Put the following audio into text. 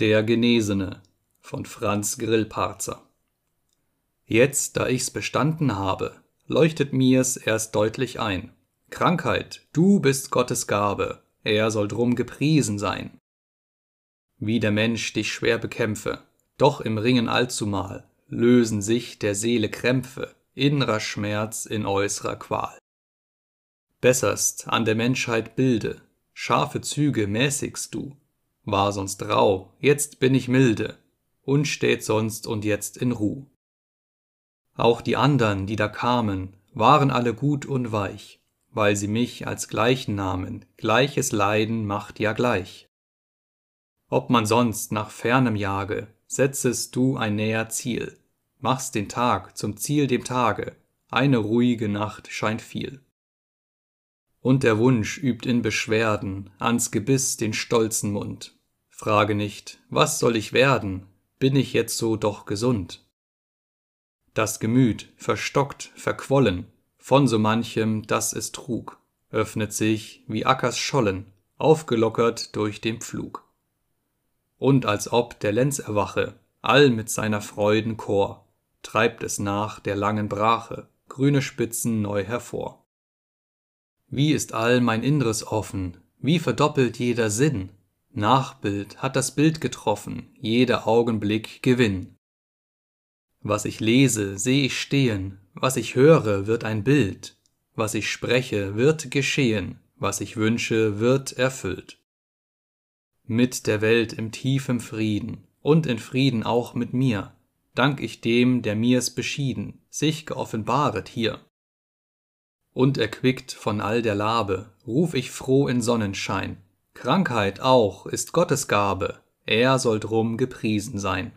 Der Genesene von Franz Grillparzer Jetzt, da ich's bestanden habe, leuchtet mir's erst deutlich ein. Krankheit, du bist Gottes Gabe, er soll drum gepriesen sein. Wie der Mensch dich schwer bekämpfe, doch im Ringen allzumal lösen sich der Seele Krämpfe, innerer Schmerz in äußerer Qual. Besserst an der Menschheit Bilde, scharfe Züge mäßigst du, war sonst rau, jetzt bin ich milde, unstet sonst und jetzt in Ruh. Auch die andern, die da kamen, waren alle gut und weich, weil sie mich als gleichen nahmen, gleiches Leiden macht ja gleich. Ob man sonst nach fernem jage, setzest du ein näher Ziel, machst den Tag zum Ziel dem Tage, eine ruhige Nacht scheint viel. Und der Wunsch übt in Beschwerden ans Gebiss den stolzen Mund, Frage nicht, was soll ich werden, bin ich jetzo doch gesund? Das Gemüt, verstockt, verquollen, von so manchem, das es trug, öffnet sich wie Ackers Schollen, aufgelockert durch den Pflug. Und als ob der Lenz erwache, all mit seiner Freuden Chor, treibt es nach der langen Brache grüne Spitzen neu hervor. Wie ist all mein Inneres offen, wie verdoppelt jeder Sinn, Nachbild hat das Bild getroffen, jeder Augenblick Gewinn. Was ich lese, seh ich stehen, was ich höre, wird ein Bild, was ich spreche, wird geschehen, was ich wünsche, wird erfüllt. Mit der Welt im tiefen Frieden und in Frieden auch mit mir, dank ich dem, der mir's beschieden, sich geoffenbaret hier. Und erquickt von all der Labe, ruf ich froh in Sonnenschein, Krankheit auch ist Gottes Gabe, er soll drum gepriesen sein.